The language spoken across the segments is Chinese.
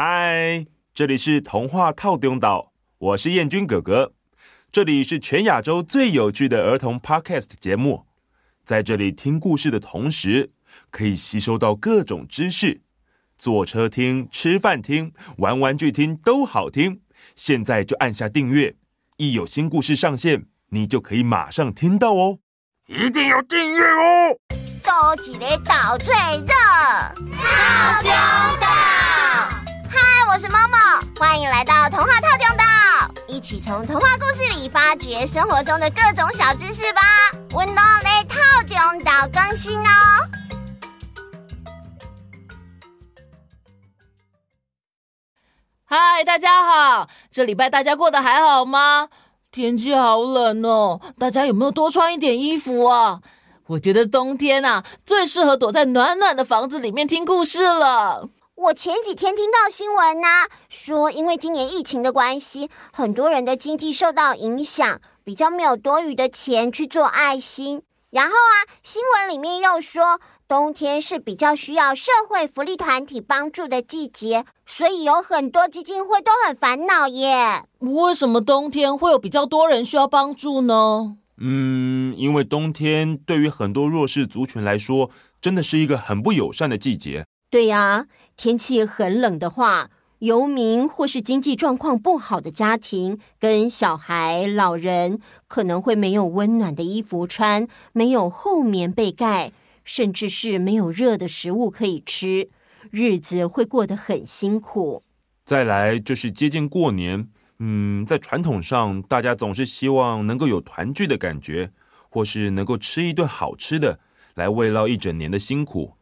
嗨，这里是童话套丁岛，我是燕君哥哥。这里是全亚洲最有趣的儿童 Podcast 节目，在这里听故事的同时，可以吸收到各种知识。坐车听、吃饭听、玩玩具听都好听。现在就按下订阅，一有新故事上线，你就可以马上听到哦。一定要订阅哦！高级的岛最热，套丁岛。我是猫猫，欢迎来到童话套中岛，一起从童话故事里发掘生活中的各种小知识吧。温暖的透中岛更新哦。嗨，大家好，这礼拜大家过得还好吗？天气好冷哦，大家有没有多穿一点衣服啊？我觉得冬天啊，最适合躲在暖暖的房子里面听故事了。我前几天听到新闻啊，说因为今年疫情的关系，很多人的经济受到影响，比较没有多余的钱去做爱心。然后啊，新闻里面又说，冬天是比较需要社会福利团体帮助的季节，所以有很多基金会都很烦恼耶。为什么冬天会有比较多人需要帮助呢？嗯，因为冬天对于很多弱势族群来说，真的是一个很不友善的季节。对呀，天气很冷的话，游民或是经济状况不好的家庭，跟小孩、老人可能会没有温暖的衣服穿，没有厚棉被盖，甚至是没有热的食物可以吃，日子会过得很辛苦。再来就是接近过年，嗯，在传统上，大家总是希望能够有团聚的感觉，或是能够吃一顿好吃的，来慰劳一整年的辛苦。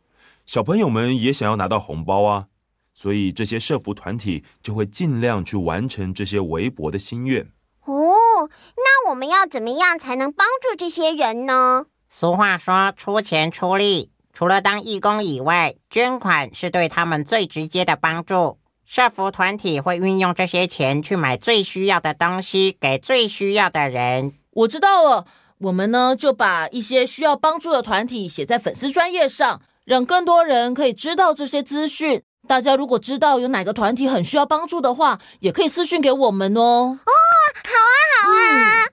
小朋友们也想要拿到红包啊，所以这些社服团体就会尽量去完成这些微薄的心愿。哦，那我们要怎么样才能帮助这些人呢？俗话说，出钱出力，除了当义工以外，捐款是对他们最直接的帮助。社服团体会运用这些钱去买最需要的东西，给最需要的人。我知道了，我们呢就把一些需要帮助的团体写在粉丝专页上。让更多人可以知道这些资讯。大家如果知道有哪个团体很需要帮助的话，也可以私讯给我们哦。哦，好啊，好啊。嗯，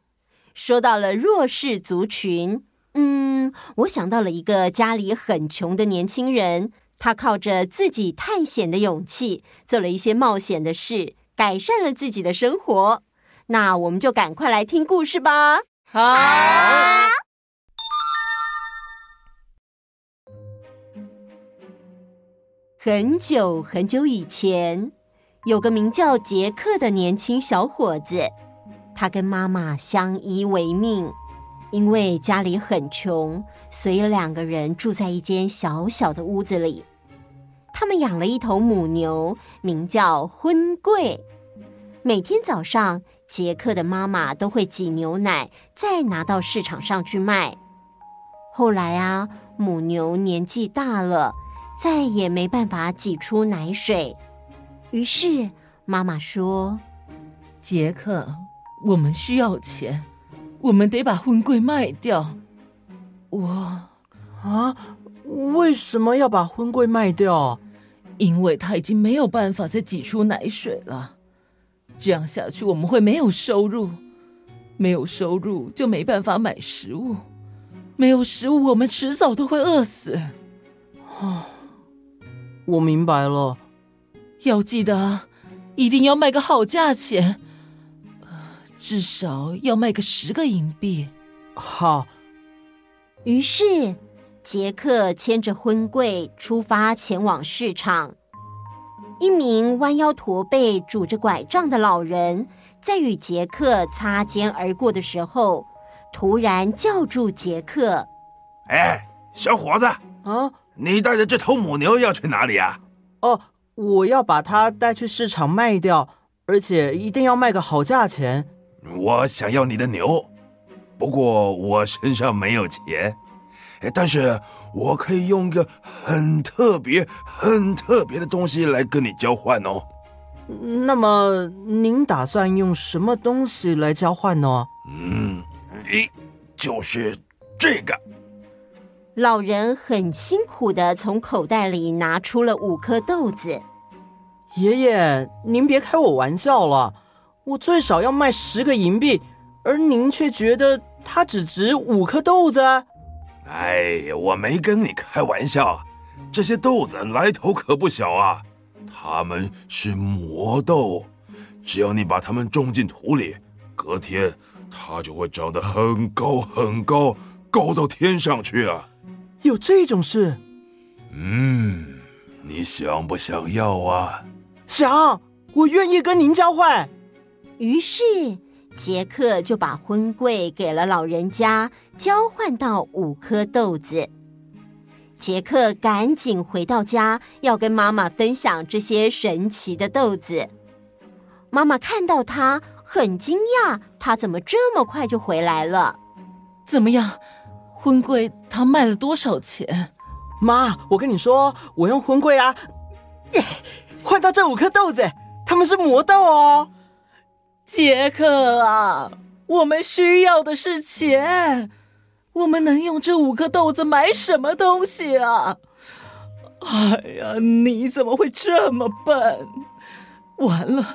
说到了弱势族群，嗯，我想到了一个家里很穷的年轻人，他靠着自己探险的勇气，做了一些冒险的事，改善了自己的生活。那我们就赶快来听故事吧。好。很久很久以前，有个名叫杰克的年轻小伙子，他跟妈妈相依为命。因为家里很穷，所以两个人住在一间小小的屋子里。他们养了一头母牛，名叫昏贵。每天早上，杰克的妈妈都会挤牛奶，再拿到市场上去卖。后来啊，母牛年纪大了。再也没办法挤出奶水，于是妈妈说：“杰克，我们需要钱，我们得把婚柜卖掉。”我啊，为什么要把婚柜卖掉？因为他已经没有办法再挤出奶水了。这样下去，我们会没有收入，没有收入就没办法买食物，没有食物，我们迟早都会饿死。哦。我明白了，要记得，一定要卖个好价钱，至少要卖个十个银币。好。于是，杰克牵着婚柜出发前往市场。一名弯腰驼背、拄着拐杖的老人，在与杰克擦肩而过的时候，突然叫住杰克：“哎，小伙子啊！”你带着这头母牛要去哪里啊？哦，我要把它带去市场卖掉，而且一定要卖个好价钱。我想要你的牛，不过我身上没有钱，但是我可以用一个很特别、很特别的东西来跟你交换哦。那么您打算用什么东西来交换呢？嗯，一就是这个。老人很辛苦地从口袋里拿出了五颗豆子。爷爷，您别开我玩笑了，我最少要卖十个银币，而您却觉得它只值五颗豆子。哎，我没跟你开玩笑，这些豆子来头可不小啊，它们是魔豆，只要你把它们种进土里，隔天它就会长得很高很高，高到天上去啊！有这种事？嗯，你想不想要啊？想，我愿意跟您交换。于是杰克就把婚柜给了老人家，交换到五颗豆子。杰克赶紧回到家，要跟妈妈分享这些神奇的豆子。妈妈看到他，很惊讶，他怎么这么快就回来了？怎么样？婚柜他卖了多少钱？妈，我跟你说，我用婚柜啊，换到这五颗豆子，他们是魔豆哦。杰克啊，我们需要的是钱，我们能用这五颗豆子买什么东西啊？哎呀，你怎么会这么笨？完了，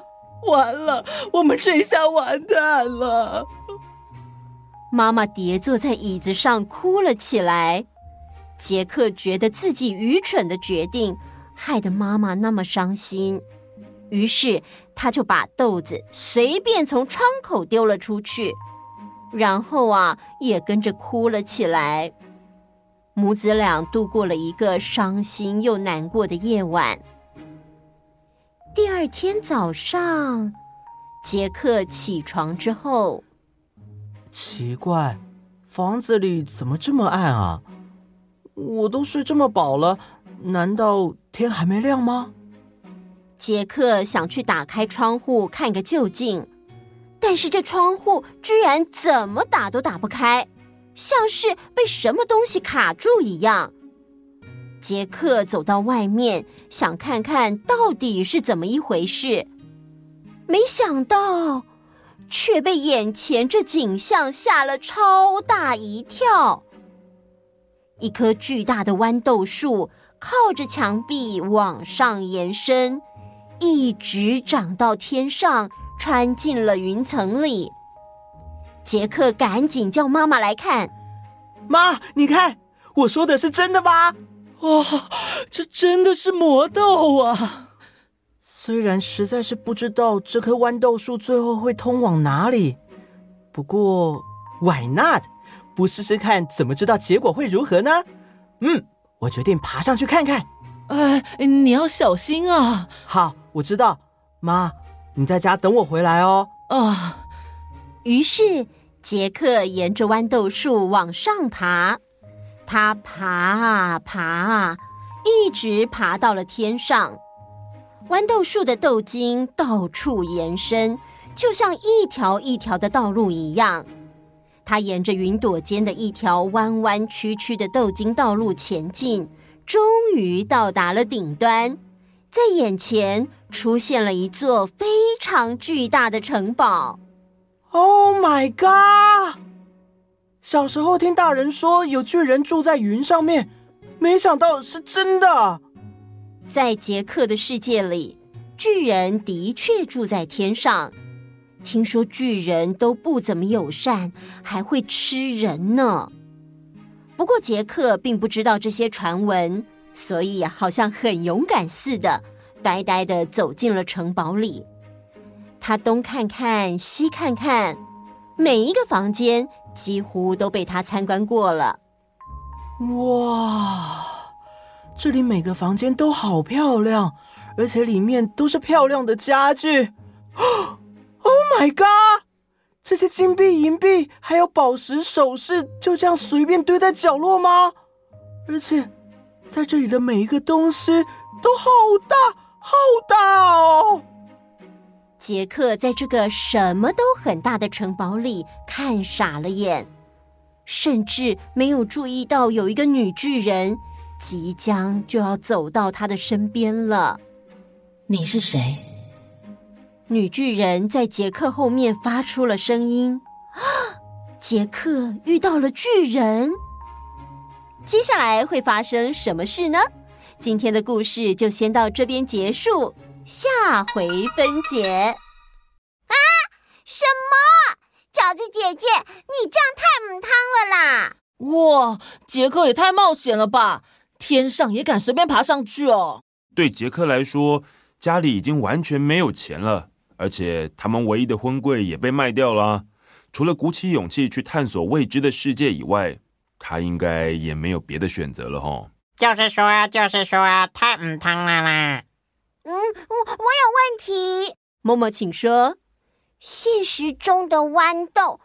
完了，我们这下完蛋了。妈妈跌坐在椅子上哭了起来。杰克觉得自己愚蠢的决定害得妈妈那么伤心，于是他就把豆子随便从窗口丢了出去，然后啊也跟着哭了起来。母子俩度过了一个伤心又难过的夜晚。第二天早上，杰克起床之后。奇怪，房子里怎么这么暗啊？我都睡这么饱了，难道天还没亮吗？杰克想去打开窗户看个究竟，但是这窗户居然怎么打都打不开，像是被什么东西卡住一样。杰克走到外面，想看看到底是怎么一回事，没想到。却被眼前这景象吓了超大一跳。一棵巨大的豌豆树靠着墙壁往上延伸，一直长到天上，穿进了云层里。杰克赶紧叫妈妈来看。妈，你看，我说的是真的吗？哇，这真的是魔豆啊！虽然实在是不知道这棵豌豆树最后会通往哪里，不过 Why not？不试试看，怎么知道结果会如何呢？嗯，我决定爬上去看看。哎，你要小心啊！好，我知道。妈，你在家等我回来哦。啊。于是杰克沿着豌豆树往上爬，他爬啊爬啊，一直爬到了天上。豌豆树的豆茎到处延伸，就像一条一条的道路一样。它沿着云朵间的一条弯弯曲曲的豆茎道路前进，终于到达了顶端。在眼前出现了一座非常巨大的城堡。Oh my god！小时候听大人说有巨人住在云上面，没想到是真的。在杰克的世界里，巨人的确住在天上。听说巨人都不怎么友善，还会吃人呢。不过杰克并不知道这些传闻，所以好像很勇敢似的，呆呆的走进了城堡里。他东看看，西看看，每一个房间几乎都被他参观过了。哇！这里每个房间都好漂亮，而且里面都是漂亮的家具。Oh my god！这些金币、银币还有宝石首饰，就这样随便堆在角落吗？而且，在这里的每一个东西都好大，好大哦！杰克在这个什么都很大的城堡里看傻了眼，甚至没有注意到有一个女巨人。即将就要走到他的身边了。你是谁？女巨人在杰克后面发出了声音。啊！杰克遇到了巨人。接下来会发生什么事呢？今天的故事就先到这边结束。下回分解。啊！什么？饺子姐姐，你这样太母汤了啦！哇，杰克也太冒险了吧！天上也敢随便爬上去哦？对杰克来说，家里已经完全没有钱了，而且他们唯一的婚柜也被卖掉了。除了鼓起勇气去探索未知的世界以外，他应该也没有别的选择了哈。就是说啊，就是说啊，太唔汤了啦！嗯，我我有问题。默默，请说。现实中的豌豆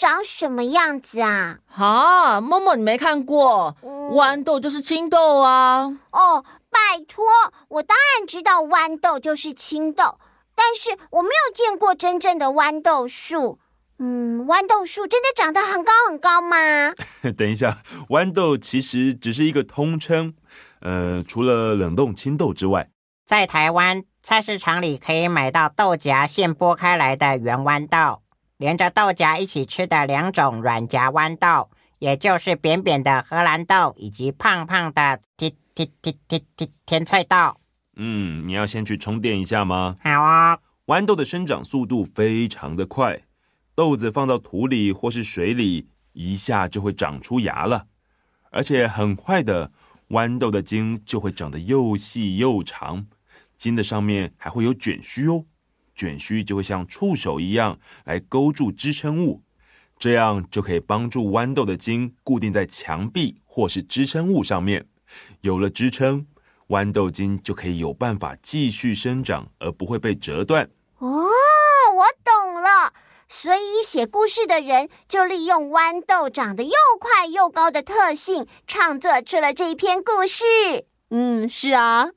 长什么样子啊？啊，默默，你没看过？嗯、豌豆就是青豆啊。哦，拜托，我当然知道豌豆就是青豆，但是我没有见过真正的豌豆树。嗯，豌豆树真的长得很高很高吗？等一下，豌豆其实只是一个通称。呃，除了冷冻青豆之外，在台湾菜市场里可以买到豆荚现剥开来的圆豌豆，连着豆荚一起吃的两种软夹豌豆，也就是扁扁的荷兰豆以及胖胖的甜甜甜甜甜甜脆豆。嗯，你要先去充电一下吗？好啊、哦。豌豆的生长速度非常的快。豆子放到土里或是水里，一下就会长出芽了，而且很快的，豌豆的茎就会长得又细又长，茎的上面还会有卷须哦，卷须就会像触手一样来勾住支撑物，这样就可以帮助豌豆的茎固定在墙壁或是支撑物上面，有了支撑，豌豆茎就可以有办法继续生长，而不会被折断。哦，我懂了。所以，写故事的人就利用豌豆长得又快又高的特性，创作出了这一篇故事。嗯，是啊，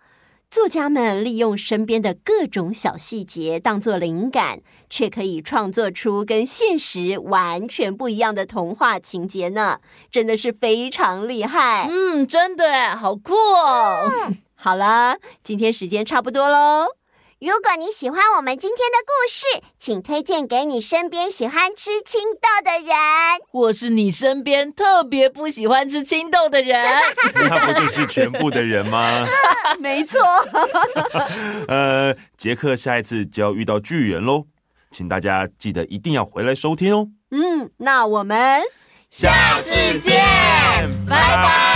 作家们利用身边的各种小细节当作灵感，却可以创作出跟现实完全不一样的童话情节呢，真的是非常厉害。嗯，真的，好酷哦。嗯，好了，今天时间差不多喽。如果你喜欢我们今天的故事，请推荐给你身边喜欢吃青豆的人，或是你身边特别不喜欢吃青豆的人。那不就是全部的人吗？没错。呃，杰克下一次就要遇到巨人喽，请大家记得一定要回来收听哦。嗯，那我们下次见，拜拜。